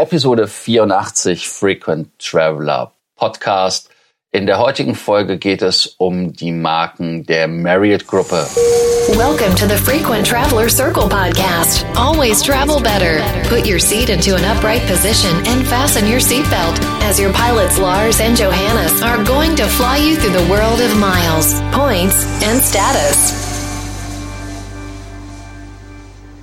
Episode 84 Frequent Traveler Podcast. In der heutigen Folge geht es um die Marken der Marriott Gruppe. Welcome to the Frequent Traveler Circle podcast. Always travel better. Put your seat into an upright position and fasten your seatbelt as your pilots Lars and Johannes are going to fly you through the world of miles, points, and status.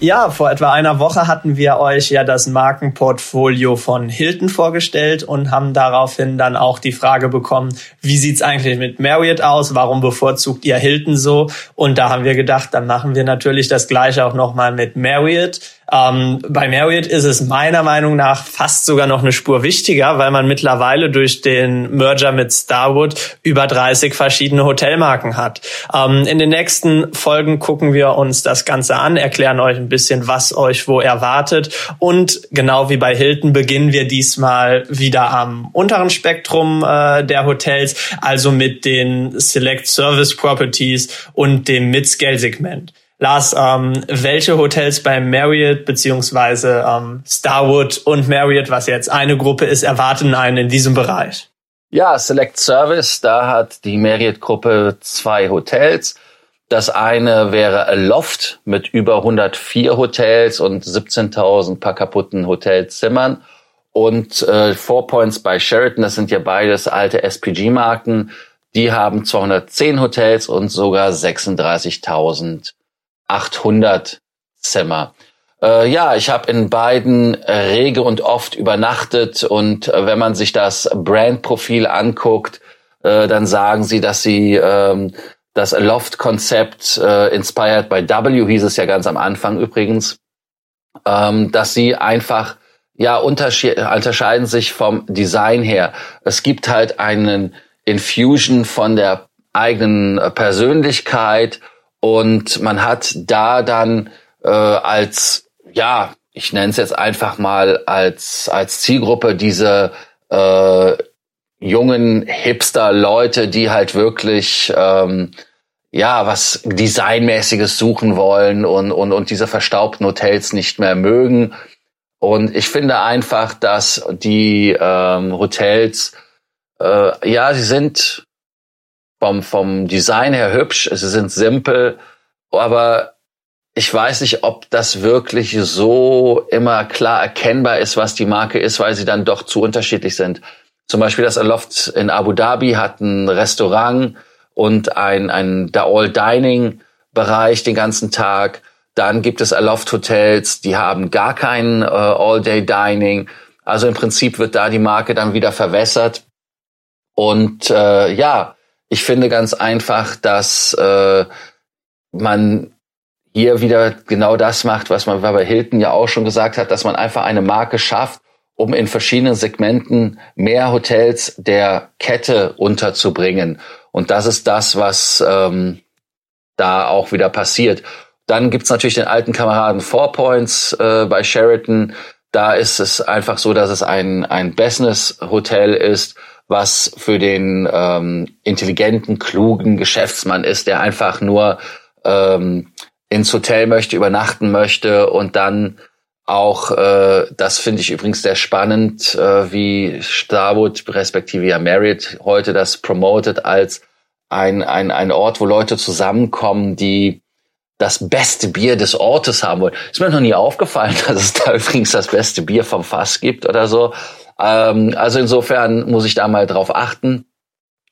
Ja, vor etwa einer Woche hatten wir euch ja das Markenportfolio von Hilton vorgestellt und haben daraufhin dann auch die Frage bekommen, wie sieht's eigentlich mit Marriott aus? Warum bevorzugt ihr Hilton so? Und da haben wir gedacht, dann machen wir natürlich das gleiche auch nochmal mit Marriott. Ähm, bei Marriott ist es meiner Meinung nach fast sogar noch eine Spur wichtiger, weil man mittlerweile durch den Merger mit Starwood über 30 verschiedene Hotelmarken hat. Ähm, in den nächsten Folgen gucken wir uns das Ganze an, erklären euch ein bisschen, was euch wo erwartet und genau wie bei Hilton beginnen wir diesmal wieder am unteren Spektrum äh, der Hotels, also mit den Select Service Properties und dem Mid-Scale-Segment. Lars, ähm, welche Hotels bei Marriott beziehungsweise ähm, Starwood und Marriott, was jetzt eine Gruppe ist, erwarten einen in diesem Bereich? Ja, Select Service, da hat die Marriott-Gruppe zwei Hotels. Das eine wäre Loft mit über 104 Hotels und 17.000 paar kaputten Hotelzimmern. Und äh, Four Points bei Sheraton, das sind ja beides alte SPG-Marken. Die haben 210 Hotels und sogar 36.000 800 Zimmer. Äh, ja, ich habe in beiden rege und oft übernachtet und äh, wenn man sich das Brandprofil anguckt, äh, dann sagen sie, dass sie ähm, das Loft-Konzept äh, inspired by W hieß es ja ganz am Anfang übrigens, ähm, dass sie einfach ja unterscheiden sich vom Design her. Es gibt halt einen Infusion von der eigenen Persönlichkeit und man hat da dann äh, als, ja, ich nenne es jetzt einfach mal als, als Zielgruppe diese äh, jungen Hipster-Leute, die halt wirklich ähm, ja was Designmäßiges suchen wollen und, und, und diese verstaubten Hotels nicht mehr mögen. Und ich finde einfach, dass die ähm, Hotels, äh, ja, sie sind vom, vom Design her hübsch, sie sind simpel, aber ich weiß nicht, ob das wirklich so immer klar erkennbar ist, was die Marke ist, weil sie dann doch zu unterschiedlich sind. Zum Beispiel das Aloft in Abu Dhabi hat ein Restaurant und ein, ein der All Dining Bereich den ganzen Tag. Dann gibt es Aloft Hotels, die haben gar kein äh, All Day Dining. Also im Prinzip wird da die Marke dann wieder verwässert. Und äh, ja, ich finde ganz einfach, dass äh, man hier wieder genau das macht, was man bei Hilton ja auch schon gesagt hat, dass man einfach eine Marke schafft, um in verschiedenen Segmenten mehr Hotels der Kette unterzubringen. Und das ist das, was ähm, da auch wieder passiert. Dann gibt's natürlich den alten Kameraden Four Points äh, bei Sheraton. Da ist es einfach so, dass es ein, ein Business-Hotel ist was für den ähm, intelligenten, klugen Geschäftsmann ist, der einfach nur ähm, ins Hotel möchte, übernachten möchte und dann auch, äh, das finde ich übrigens sehr spannend, äh, wie Starwood respektive ja Marriott heute das promotet als ein, ein, ein Ort, wo Leute zusammenkommen, die das beste Bier des Ortes haben wollen. Ist mir noch nie aufgefallen, dass es da übrigens das beste Bier vom Fass gibt oder so. Ähm, also insofern muss ich da mal drauf achten.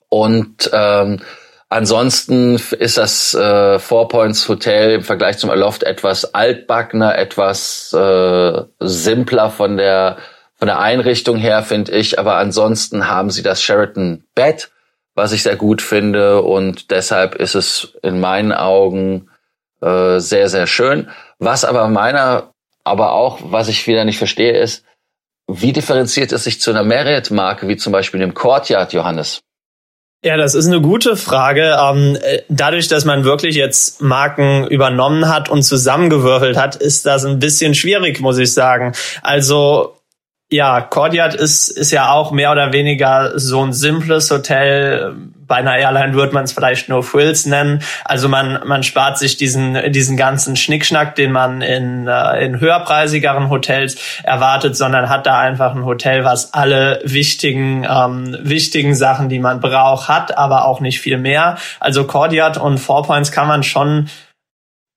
Und ähm, ansonsten ist das äh, Four Points Hotel im Vergleich zum Aloft etwas altbackener, etwas äh, simpler von der von der Einrichtung her, finde ich. Aber ansonsten haben sie das Sheraton Bed, was ich sehr gut finde. Und deshalb ist es in meinen Augen äh, sehr, sehr schön. Was aber meiner, aber auch, was ich wieder nicht verstehe, ist, wie differenziert es sich zu einer Marriott-Marke wie zum Beispiel dem Courtyard, Johannes? Ja, das ist eine gute Frage. Ähm, dadurch, dass man wirklich jetzt Marken übernommen hat und zusammengewürfelt hat, ist das ein bisschen schwierig, muss ich sagen. Also ja, Courtyard ist, ist ja auch mehr oder weniger so ein simples Hotel, bei einer Airline würde man es vielleicht nur Frills nennen. Also man, man spart sich diesen, diesen ganzen Schnickschnack, den man in, äh, in höherpreisigeren Hotels erwartet, sondern hat da einfach ein Hotel, was alle wichtigen, ähm, wichtigen Sachen, die man braucht, hat, aber auch nicht viel mehr. Also Cordiat und Four Points kann man schon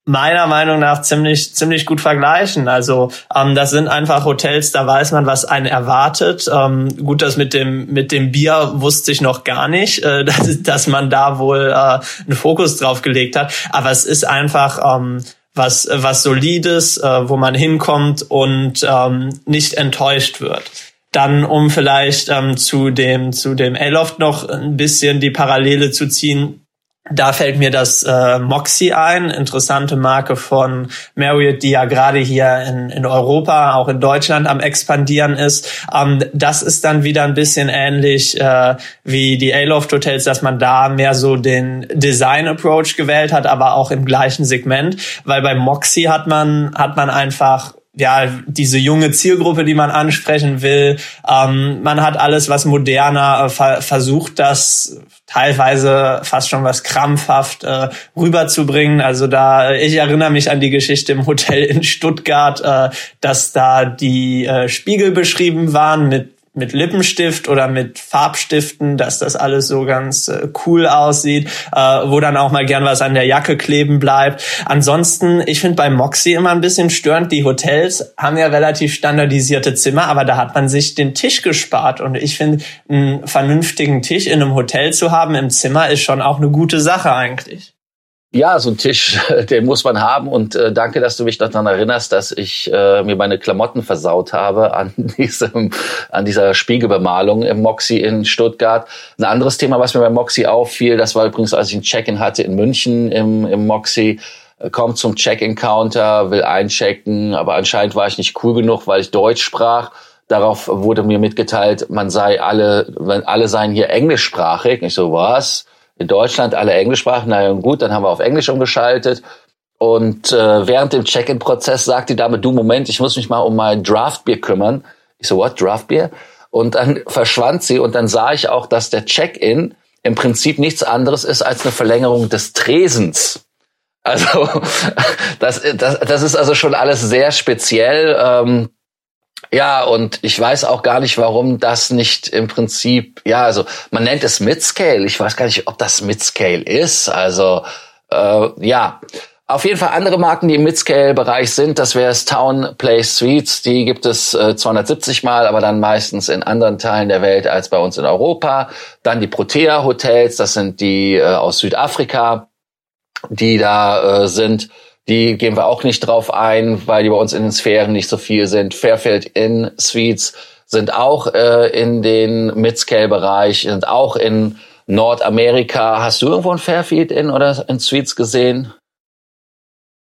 meiner Meinung nach ziemlich ziemlich gut vergleichen. Also ähm, das sind einfach Hotels, da weiß man, was einen erwartet. Ähm, gut, das mit dem mit dem Bier wusste ich noch gar nicht, äh, dass, dass man da wohl äh, einen Fokus drauf gelegt hat. Aber es ist einfach ähm, was was solides, äh, wo man hinkommt und ähm, nicht enttäuscht wird. Dann, um vielleicht ähm, zu dem zu dem Aloft noch ein bisschen die Parallele zu ziehen, da fällt mir das äh, Moxie ein, interessante Marke von Marriott, die ja gerade hier in, in Europa, auch in Deutschland am expandieren ist. Ähm, das ist dann wieder ein bisschen ähnlich äh, wie die Aloft Hotels, dass man da mehr so den Design Approach gewählt hat, aber auch im gleichen Segment, weil bei Moxie hat man hat man einfach ja, diese junge Zielgruppe, die man ansprechen will. Ähm, man hat alles, was moderner, äh, ver versucht das teilweise fast schon was krampfhaft äh, rüberzubringen. Also da, ich erinnere mich an die Geschichte im Hotel in Stuttgart, äh, dass da die äh, Spiegel beschrieben waren mit mit Lippenstift oder mit Farbstiften, dass das alles so ganz äh, cool aussieht, äh, wo dann auch mal gern was an der Jacke kleben bleibt. Ansonsten, ich finde bei Moxie immer ein bisschen störend, die Hotels haben ja relativ standardisierte Zimmer, aber da hat man sich den Tisch gespart und ich finde, einen vernünftigen Tisch in einem Hotel zu haben im Zimmer ist schon auch eine gute Sache eigentlich. Ja, so ein Tisch, den muss man haben. Und äh, danke, dass du mich daran erinnerst, dass ich äh, mir meine Klamotten versaut habe an diesem, an dieser Spiegelbemalung im Moxie in Stuttgart. Ein anderes Thema, was mir beim Moxie auffiel, das war übrigens, als ich ein Check-in hatte in München im, im Moxie äh, kommt zum Check-in-Counter, will einchecken, aber anscheinend war ich nicht cool genug, weil ich Deutsch sprach. Darauf wurde mir mitgeteilt, man sei alle, alle seien hier englischsprachig. Ich so, was? In Deutschland alle Englischsprachen. Na ja, gut, dann haben wir auf Englisch umgeschaltet. Und äh, während dem Check-in-Prozess sagt die Dame, du Moment, ich muss mich mal um mein Draftbier kümmern. Ich so, what, Draftbier? Und dann verschwand sie und dann sah ich auch, dass der Check-in im Prinzip nichts anderes ist als eine Verlängerung des Tresens. Also das, das, das ist also schon alles sehr speziell. Ähm, ja, und ich weiß auch gar nicht, warum das nicht im Prinzip, ja, also man nennt es Midscale. Ich weiß gar nicht, ob das Midscale ist. Also äh, ja, auf jeden Fall andere Marken, die im Midscale-Bereich sind, das wäre es Town Place Suites. Die gibt es äh, 270 Mal, aber dann meistens in anderen Teilen der Welt als bei uns in Europa. Dann die Protea Hotels, das sind die äh, aus Südafrika, die da äh, sind. Die gehen wir auch nicht drauf ein, weil die bei uns in den Sphären nicht so viel sind. Fairfield in Suites sind auch äh, in den Midscale-Bereich, sind auch in Nordamerika. Hast du irgendwo ein Fairfield in oder in Suites gesehen?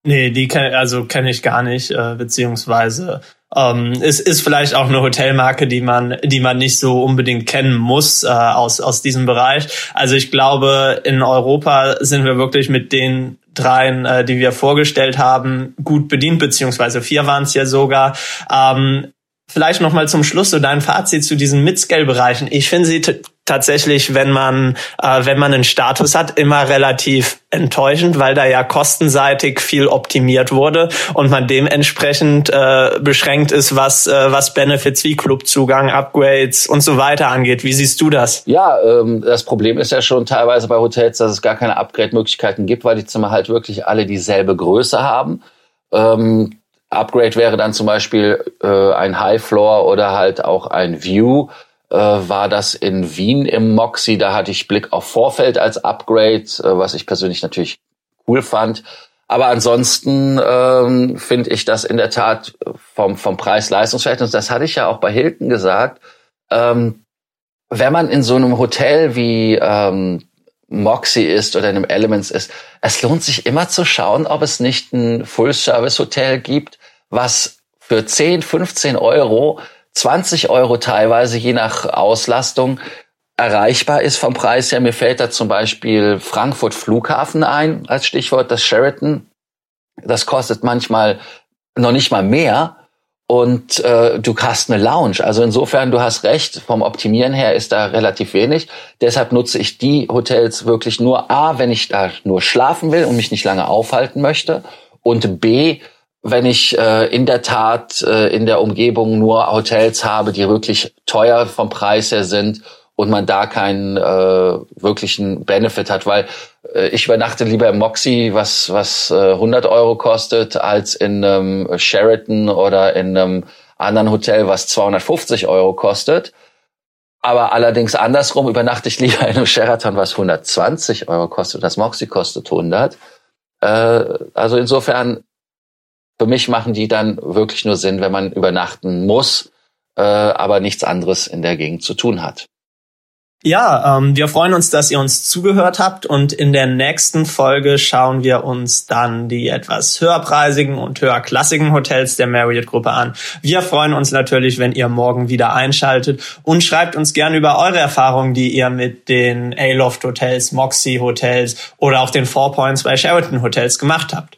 Nee, die kenn, also kenne ich gar nicht, äh, beziehungsweise ähm, es ist vielleicht auch eine Hotelmarke, die man, die man nicht so unbedingt kennen muss äh, aus aus diesem Bereich. Also ich glaube, in Europa sind wir wirklich mit den dreien, äh, die wir vorgestellt haben, gut bedient, beziehungsweise vier waren es ja sogar. Ähm, vielleicht noch zum Schluss so dein Fazit zu diesen Mid-Scale-Bereichen. Ich finde sie tatsächlich, wenn man äh, wenn man einen Status hat, immer relativ enttäuschend, weil da ja kostenseitig viel optimiert wurde und man dementsprechend äh, beschränkt ist, was äh, was Benefits wie Clubzugang, Upgrades und so weiter angeht. Wie siehst du das? Ja, ähm, das Problem ist ja schon teilweise bei Hotels, dass es gar keine Upgrade-Möglichkeiten gibt, weil die Zimmer halt wirklich alle dieselbe Größe haben. Ähm, Upgrade wäre dann zum Beispiel äh, ein High Floor oder halt auch ein View. Äh, war das in Wien im Moxie, da hatte ich Blick auf Vorfeld als Upgrade, äh, was ich persönlich natürlich cool fand. Aber ansonsten ähm, finde ich das in der Tat vom, vom Preis-Leistungsverhältnis, das hatte ich ja auch bei Hilton gesagt, ähm, wenn man in so einem Hotel wie ähm, Moxie ist oder in einem Elements ist, es lohnt sich immer zu schauen, ob es nicht ein Full-Service-Hotel gibt, was für 10, 15 Euro, 20 Euro teilweise, je nach Auslastung, erreichbar ist vom Preis her. Mir fällt da zum Beispiel Frankfurt Flughafen ein, als Stichwort das Sheraton. Das kostet manchmal noch nicht mal mehr und äh, du hast eine Lounge. Also insofern, du hast recht, vom Optimieren her ist da relativ wenig. Deshalb nutze ich die Hotels wirklich nur A, wenn ich da nur schlafen will und mich nicht lange aufhalten möchte. Und B, wenn ich äh, in der Tat äh, in der Umgebung nur Hotels habe, die wirklich teuer vom Preis her sind und man da keinen äh, wirklichen Benefit hat, weil äh, ich übernachte lieber im Moxie, was was äh, 100 Euro kostet, als in einem Sheraton oder in einem anderen Hotel, was 250 Euro kostet. Aber allerdings andersrum übernachte ich lieber in einem Sheraton, was 120 Euro kostet. Das Moxie kostet 100. Äh, also insofern, für mich machen die dann wirklich nur Sinn, wenn man übernachten muss, äh, aber nichts anderes in der Gegend zu tun hat. Ja, ähm, wir freuen uns, dass ihr uns zugehört habt und in der nächsten Folge schauen wir uns dann die etwas höherpreisigen und höherklassigen Hotels der Marriott-Gruppe an. Wir freuen uns natürlich, wenn ihr morgen wieder einschaltet und schreibt uns gerne über eure Erfahrungen, die ihr mit den A-Loft Hotels, Moxie Hotels oder auch den Four Points bei Sheraton Hotels gemacht habt.